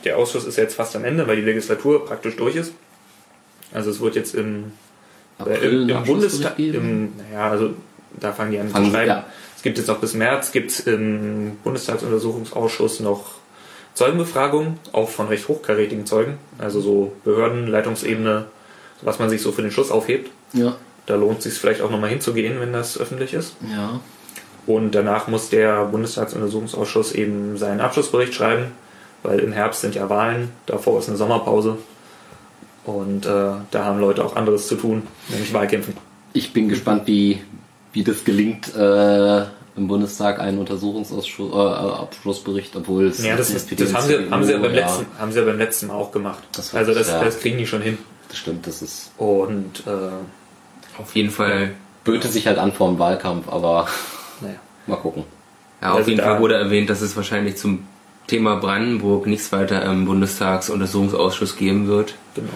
der Ausschuss ist jetzt fast am Ende, weil die Legislatur praktisch durch ist. Also es wird jetzt im, April äh, im, im Bundestag, im, naja, also da fangen die an Fangen zu schreiben. ja. Es gibt jetzt noch bis März, gibt es im Bundestagsuntersuchungsausschuss noch Zeugenbefragungen, auch von recht hochkarätigen Zeugen, also so Behörden, Leitungsebene, was man sich so für den Schluss aufhebt. Ja, Da lohnt es sich vielleicht auch nochmal hinzugehen, wenn das öffentlich ist. ja. Und danach muss der Bundestagsuntersuchungsausschuss eben seinen Abschlussbericht schreiben, weil im Herbst sind ja Wahlen, davor ist eine Sommerpause. Und äh, da haben Leute auch anderes zu tun, nämlich Wahlkämpfen. Ich bin gespannt, wie, wie das gelingt, äh, im Bundestag einen Untersuchungsausschuss, äh, Abschlussbericht, obwohl es Ja, das, ist, das haben, sie, haben, sie ja beim CDU, letzten, haben sie ja beim letzten Mal auch gemacht. Das also das, ja. das kriegen die schon hin. Das stimmt, das ist, Und äh, Auf jeden Fall, böte sich halt an vor dem Wahlkampf, aber naja. mal gucken. ja, auf Also jeden Fall wurde erwähnt, dass es wahrscheinlich zum Thema Brandenburg nichts weiter im Bundestagsuntersuchungsausschuss geben wird. Genau.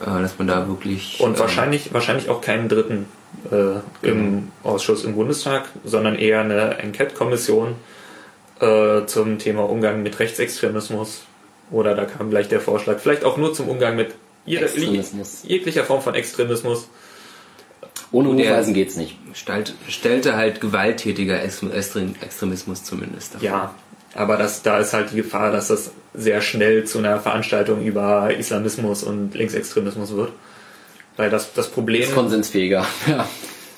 Äh, dass man da wirklich. Und äh, wahrscheinlich, wahrscheinlich auch keinen dritten äh, im Ausschuss im Bundestag, sondern eher eine Enquete-Kommission äh, zum Thema Umgang mit Rechtsextremismus. Oder da kam gleich der Vorschlag, vielleicht auch nur zum Umgang mit jeder, Extremismus. jeglicher Form von Extremismus. Ohne Der- Hufeisen geht's nicht. Stellt, stellte halt gewalttätiger Ex- Extrem- Extremismus zumindest. davor. Ja, aber das, da ist halt die Gefahr, dass das sehr schnell zu einer Veranstaltung über Islamismus und Linksextremismus wird. Weil das, das Problem. Ist konsensfähiger. Ja.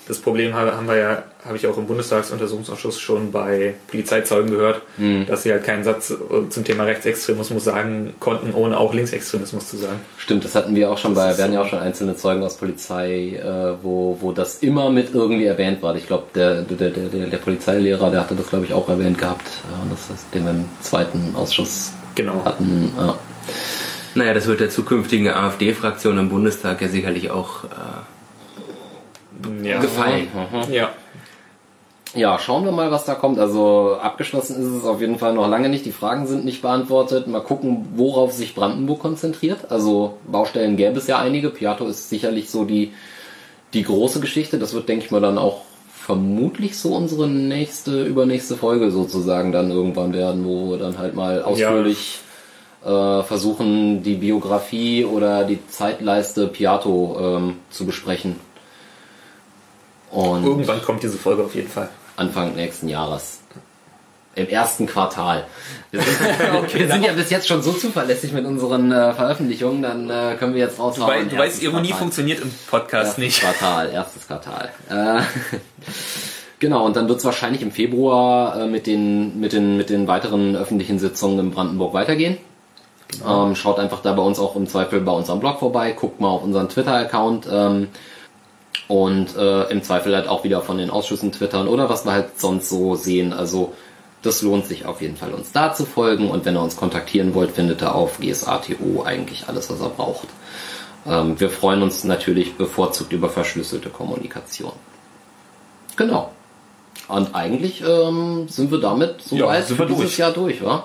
Das Problem habe, haben wir ja, habe ich auch im Bundestagsuntersuchungsausschuss schon bei Polizeizeugen gehört, Hm. dass sie halt keinen Satz äh, zum Thema Rechtsextremismus sagen konnten, ohne auch Linksextremismus zu sagen. Stimmt, das hatten wir auch schon bei, ist wir hatten ja auch schon einzelne Zeugen aus Polizei, äh, wo, wo das immer mit irgendwie erwähnt war. Ich glaube, der, der, der, der, Polizeilehrer, der hatte das, glaube ich, auch erwähnt gehabt. Ja, das den wir im zweiten Ausschuss Genau. hatten. Ja. Naja, das wird der zukünftigen AfD-Fraktion im Bundestag ja sicherlich auch äh, Ja. gefallen. Ja. Ja, schauen wir mal, was da kommt. Also abgeschlossen ist es auf jeden Fall noch lange nicht. Die Fragen sind nicht beantwortet. Mal gucken, worauf sich Brandenburg konzentriert. Also Baustellen gäbe es ja einige. Piato ist sicherlich so die, die große Geschichte. Das wird, denke ich mal, dann auch vermutlich so unsere nächste, übernächste Folge sozusagen dann irgendwann werden, wo wir dann halt mal ausführlich äh, versuchen, die Biografie oder die Zeitleiste Piato ähm, zu besprechen. Und Irgendwann kommt diese Folge auf jeden Fall. Anfang nächsten Jahres. Im ersten Quartal. Wir sind, wir sind ja bis jetzt schon so zuverlässig mit unseren äh, Veröffentlichungen, dann äh, können wir jetzt raushauen. Weil, du weißt, Ironie Quartal. funktioniert im Podcast Erstes nicht. Quartal, erstes Quartal. Äh, genau, und dann wird es wahrscheinlich im Februar äh, mit, den, mit, den, mit den weiteren öffentlichen Sitzungen in Brandenburg weitergehen. Ähm, schaut einfach da bei uns auch im Zweifel bei unserem Blog vorbei, guckt mal auf unseren Twitter-Account ähm, und äh, im Zweifel halt auch wieder von den Ausschüssen twittern oder was wir halt sonst so sehen. Also das lohnt sich auf jeden Fall, uns da zu folgen und wenn ihr uns kontaktieren wollt, findet ihr auf GSATO eigentlich alles, was ihr braucht. Ähm, wir freuen uns natürlich bevorzugt über verschlüsselte Kommunikation. Genau. Und eigentlich ähm, sind wir damit so Ja, weit dieses durch. Jahr durch, wa?